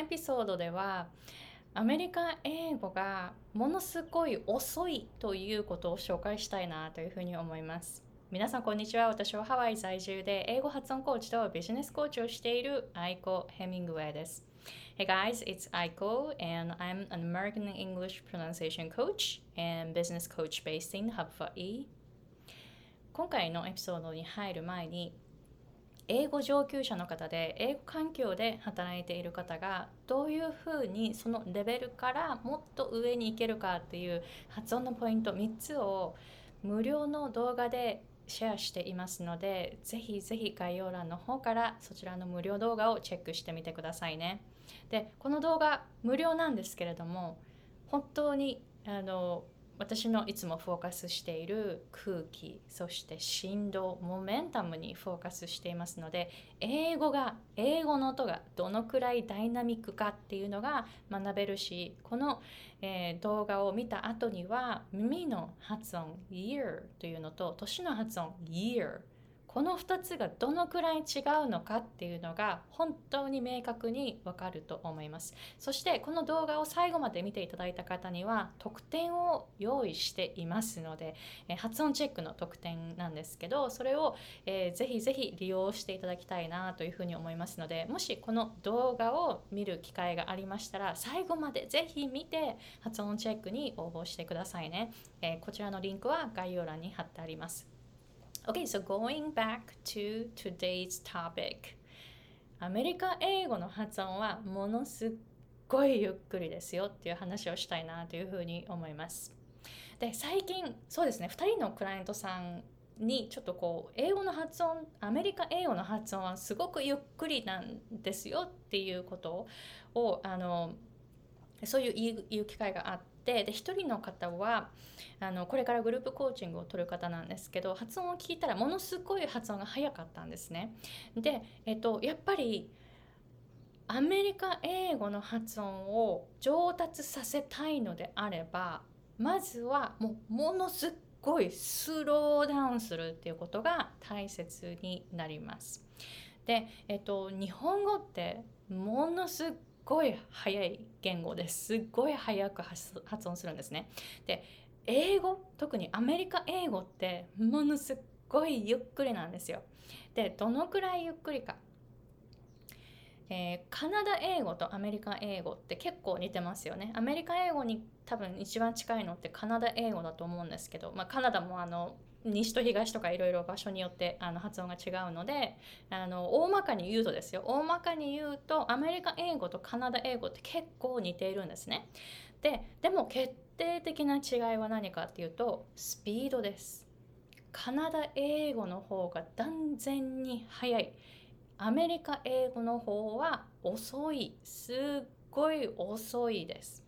エピソードではアメリカ英語がものすごい遅いということを紹介したいなというふうに思います。皆さんこんにちは。私はハワイ在住で英語発音コーチとビジネスコーチをしているアイコ・ヘミングウェイです。Hey guys, it's Aiko and I'm an American English pronunciation coach and business coach based in Hawaii. 今回のエピソードに入る前に英語上級者の方で英語環境で働いている方がどういうふうにそのレベルからもっと上に行けるかっていう発音のポイント3つを無料の動画でシェアしていますのでぜひぜひ概要欄の方からそちらの無料動画をチェックしてみてくださいね。でこの動画無料なんですけれども本当にあの私のいつもフォーカスしている空気そして振動モメンタムにフォーカスしていますので英語が英語の音がどのくらいダイナミックかっていうのが学べるしこの、えー、動画を見た後には耳の発音 year というのと年の発音 year この2つがどのくらい違うのかっていうのが本当に明確にわかると思います。そしてこの動画を最後まで見ていただいた方には特典を用意していますので、え発音チェックの特典なんですけどそれを、えー、ぜひぜひ利用していただきたいなというふうに思いますのでもしこの動画を見る機会がありましたら最後までぜひ見て発音チェックに応募してくださいね、えー、こちらのリンクは概要欄に貼ってあります。Okay, so going back to today's topic. アメリカ英語の発音はものすっごいゆっくりですよっていう話をしたいなというふうに思います。で、最近、そうですね、2人のクライアントさんにちょっとこう英語の発音アメリカ英語の発音はすごくゆっくりなんですよっていうことをあのそういう言う機会があっててで1人の方はあのこれからグループコーチングを取る方なんですけど発音を聞いたらものすごい発音が早かったんですね。で、えっと、やっぱりアメリカ英語の発音を上達させたいのであればまずはもうものすっごいスローダウンするっていうことが大切になります。で、えっと、日本語ってものすっごい速い言語ですっごい速く発音するんですね。で英語特にアメリカ英語ってものすっごいゆっくりなんですよ。でどのくらいゆっくりか。えー、カナダ英語とアメリカ英語って結構似てますよね。アメリカ英語に多分一番近いのってカナダ英語だと思うんですけど、まあ、カナダもあの西と東とかいろいろ場所によってあの発音が違うのであの大まかに言うとですよ大まかに言うとアメリカ英語とカナダ英語って結構似ているんですね。ででも決定的な違いは何かっていうとスピードです。カナダ英語の方が断然に速い。アメリカ英語の方は遅い。すっごい遅いです。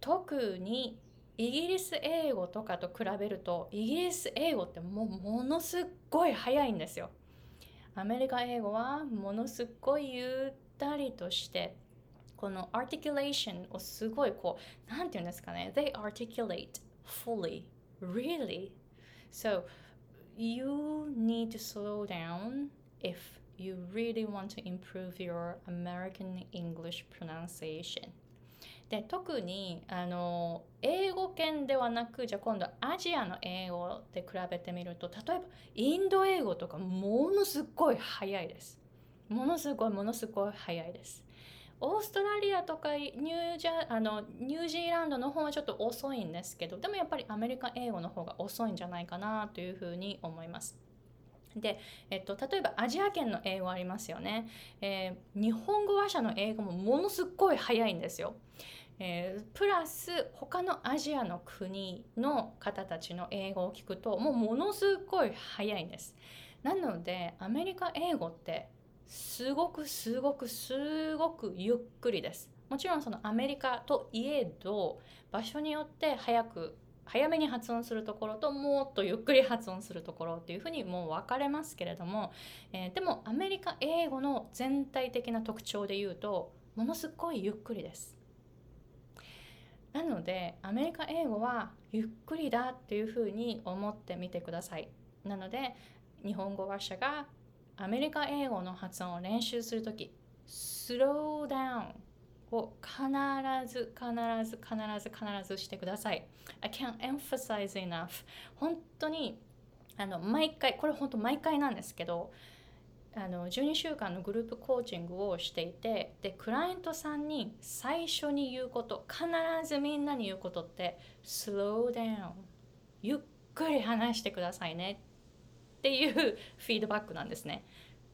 特にイギリス英語とかと比べるとイギリス英語ってもうものすごい早いんですよ。アメリカ英語はものすごいゆったりとしてこの articulation をすごいこうなんて言うんですかね They articulate fully really so you need to slow down if you really want to improve your American English pronunciation で特にあの英語圏ではなくじゃあ今度アジアの英語で比べてみると例えばインド英語とかものすごい早いです。ものすごいものすごい早いです。オーストラリアとかニュージャあのニュージーランドの方はちょっと遅いんですけどでもやっぱりアメリカ英語の方が遅いんじゃないかなというふうに思います。で、えっと、例えばアジア圏の英語ありますよね、えー、日本語話者の英語もものすごい早いんですよ。えー、プラス他のアジアの国の方たちの英語を聞くともうものすごい早いんです。なのでアメリカ英語ってすごくすごくすごくゆっくりです。もちろんそのアメリカといえど場所によって早く早めに発音するところともっとゆっくり発音するところっていうふうにもう分かれますけれども、えー、でもアメリカ英語の全体的な特徴で言うとものすごいゆっくりです。なのでアメリカ英語はゆっくりだっていうふうに思ってみてください。なので日本語話者がアメリカ英語の発音を練習する時スローダウンを必ず必ず必ず必ずしてください。I can't emphasize enough 本当にあの毎回これ本当毎回なんですけどあの12週間のグループコーチングをしていてでクライアントさんに最初に言うこと必ずみんなに言うことって slow down ゆっくり話してくださいね。っていうフィードバックなんですね。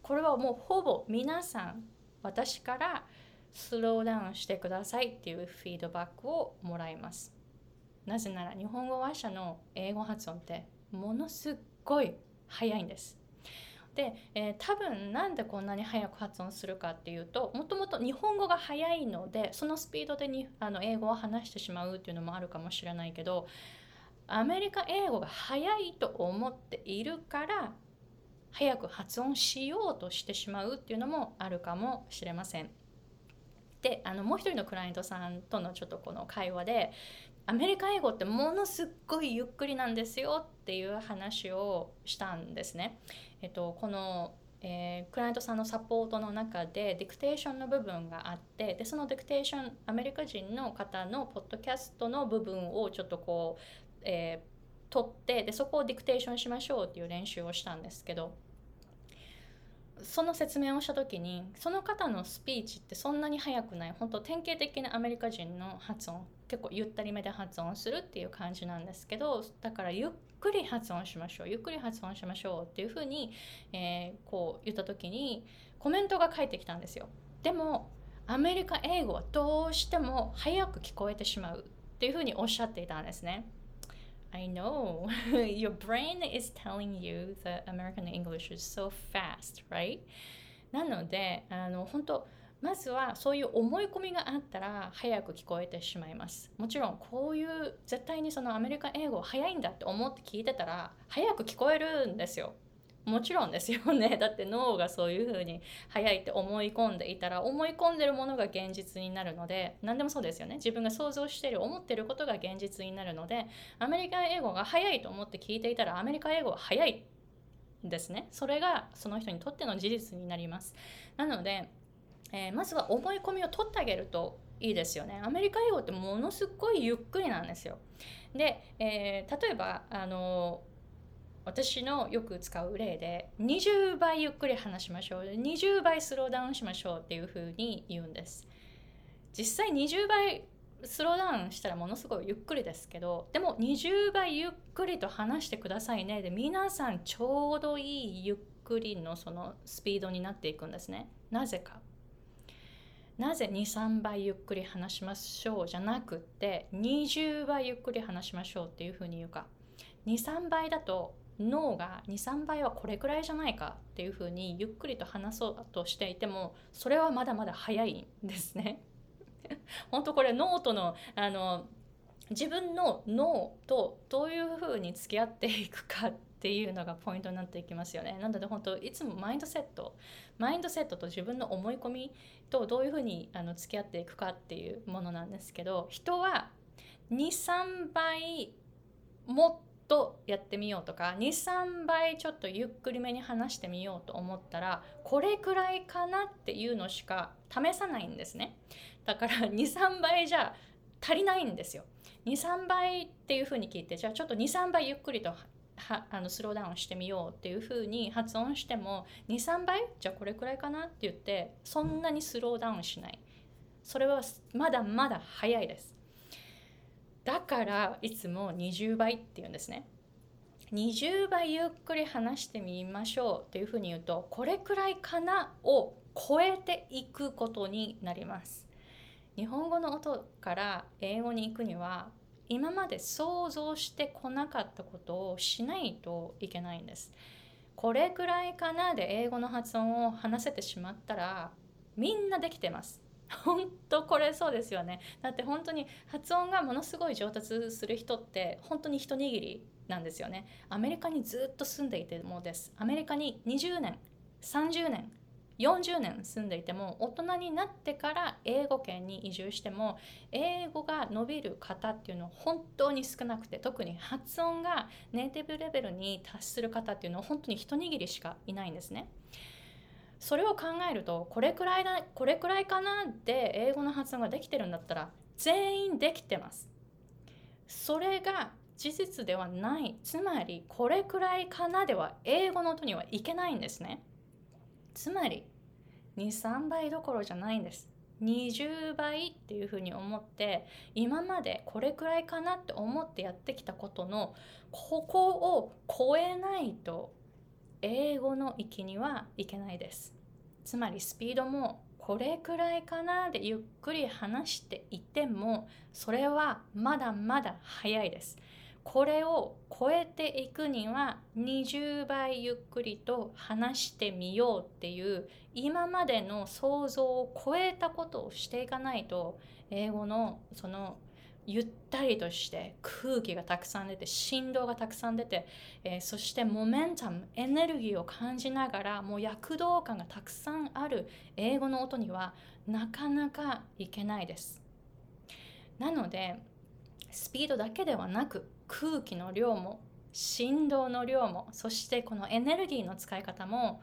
これはもうほぼ皆さん私からスローダウンしてくださいっていうフィードバックをもらいます。なぜなら日本語話者の英語発音ってものすっごい早いんです。で、えー、多分なんでこんなに早く発音するかっていうともともと日本語が早いのでそのスピードでにあの英語を話してしまうっていうのもあるかもしれないけどアメリカ英語が早いと思っているから早く発音しようとしてしまうっていうのもあるかもしれません。であのもう一人のクライアントさんとのちょっとこの会話でアメリカ英語ってものすっごいゆっくりなんですよっていう話をしたんですね。えっと、このえー、クライアントさんのサポートの中でディクテーションの部分があってでそのディクテーションアメリカ人の方のポッドキャストの部分をちょっとこう、えー、取ってでそこをディクテーションしましょうっていう練習をしたんですけどその説明をした時にその方のスピーチってそんなに速くない。本当典型的なアメリカ人の発音結構ゆったりめで発音するっていう感じなんですけどだからゆっくり発音しましょうゆっくり発音しましょうっていうふうに、えー、こう言った時にコメントが返ってきたんですよ。でもアメリカ英語はどうしても早く聞こえてしまうっていうふうにおっしゃっていたんですね。I know your brain is telling you that American English is so fast, right? なので、あの本当まずはそういう思い込みがあったら早く聞こえてしまいます。もちろんこういう絶対にそのアメリカ英語早いんだって思って聞いてたら早く聞こえるんですよ。もちろんですよね。だって脳がそういうふうに早いって思い込んでいたら思い込んでるものが現実になるので何でもそうですよね。自分が想像してる思ってることが現実になるのでアメリカ英語が早いと思って聞いていたらアメリカ英語は早いですね。それがその人にとっての事実になります。なので、えー、まずは思い込みを取ってあげるといいですよね。アメリカ英語ってものすごいゆっくりなんですよ。で、えー、例えばあの私のよく使う例で20倍ゆっくり話しましょう20倍スローダウンしましょうっていうふうに言うんです。実際20倍スローダウンしたらものすごいゆっくりですけどでも20倍ゆっくりと話してくださいねで皆さんちょうどいいゆっくりのそのスピードになっていくんですね。なぜか。なぜ23倍ゆっくり話しましょうじゃなくって20倍ゆっくり話しましょうっていうふうに言うか。23倍だと脳が23倍はこれくらいじゃないかっていうふうにゆっくりと話そうとしていてもそれはまだまだ早いんですね。本当これ脳とのあの自分の脳とどういうふうに付き合っていくかっていうのがポイントになっていきますよね。なので本当いつもマインドセットマインドセットと自分の思い込みとどういうふうにあの付き合っていくかっていうものなんですけど人は23倍もっとやってみようとか23倍ちょっとゆっくりめに話してみようと思ったらこれくらいかなっていうのしか試さないんですね。だから 23倍じゃ足りないんですよ。23倍っていうふうに聞いてじゃあちょっと23倍ゆっくりとはあのスローダウンしてみようっていうふうに発音しても23倍？じゃあこれくらいかなって言ってそんなにスローダウンしない。それはまだまだ早いです。だからいつも20倍って言うんですね。20倍ゆっくり話してみましょうっていうふうに言うとこれくらいかなを超えていくことになります。日本語の音から英語に行くには今まで想像してこなかったことをしないといけないんです。これくらいかなで英語の発音を話せてしまったらみんなできてます。本当これそうですよね。だって本当に発音がものすごい上達する人って本当に一握りなんですよね。アメリカにずっと住んでいてもです。アメリカに20年30年40年住んでいても大人になってから英語圏に移住しても英語が伸びる方っていうのは本当に少なくて特に発音がネイティブレベルに達する方っていうのは本当に一握りしかいないんですね。それを考えるとこれくらいだこれくらいかなって英語の発音ができてるんだったら全員できてます。それが事実ではない。つまりこれくらいかなでは英語の音にはいけないんですね。つまり23倍どころじゃないんです。20倍っていうふうに思って今までこれくらいかなって思ってやってきたことのここを超えないと英語の域にはいけないです。つまりスピードもこれくらいかなでゆっくり話していてもそれはまだまだ早いです。これを超えていくには20倍ゆっくりと話してみようっていう今までの想像を超えたことをしていかないと英語のそのゆったりとして空気がたくさん出て振動がたくさん出て、えー、そしてモメンタムエネルギーを感じながらもう躍動感がたくさんある英語の音にはなかなかいけないです。なのでスピードだけではなく空気の量も振動の量もそしてこのエネルギーの使い方も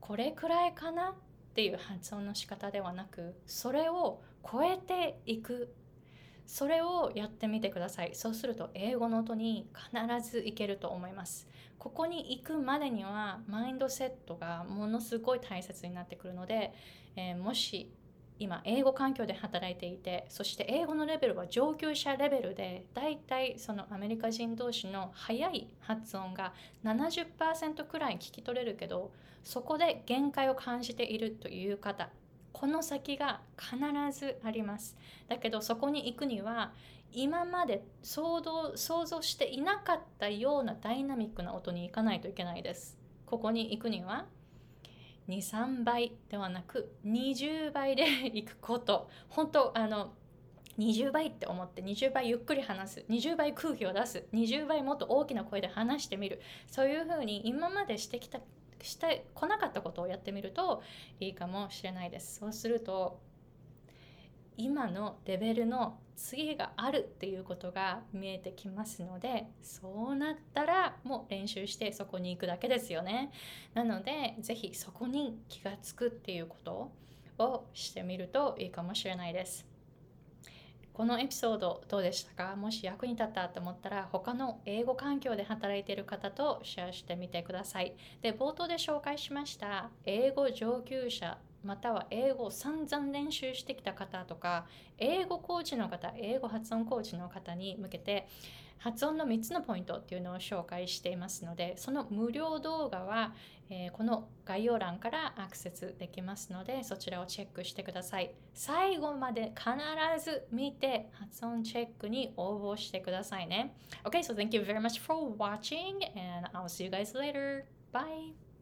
これくらいかな？っていう発音の仕方ではなくそれを超えていくそれをやってみてください。そうすると英語の音に必ずいけると思います。ここに行くまでにはマインドセットがものすごい大切になってくるので、えー、もし今英語環境で働いていてそして英語のレベルは上級者レベルでだいたいそのアメリカ人同士の速い発音が70%くらい聞き取れるけどそこで限界を感じているという方この先が必ずあります。だけどそこに行くには今まで想像想像していなかったようなダイナミックな音に行かないといけないです。ここに行くには23倍ではなく20倍で行くこと。本当あの20倍って思って20倍ゆっくり話す20倍空気を出す20倍もっと大きな声で話してみる。そういうふうに今までしてきたしてこなかったことをやってみるといいかもしれないです。そうすると今のレベルの次があるっていうことが見えてきますのでそうなったらもう練習してそこに行くだけですよね。なので是非そこに気がつくっていうことをしてみるといいかもしれないです。このエピソードどうでしたか？もし役に立ったと思ったら他の英語環境で働いている方とシェアしてみてください。で冒頭で紹介しました英語上級者または英語を散々練習してきた方とか英語コーチの方英語発音コーチの方に向けて発音の3つのポイントっていうのを紹介していますのでその無料動画は、えー、この概要欄からアクセスできますのでそちらをチェックしてください。最後まで必ず見て発音チェックに応募してくださいね。OK so thank you very much for watching and I'll see you guys later. Bye.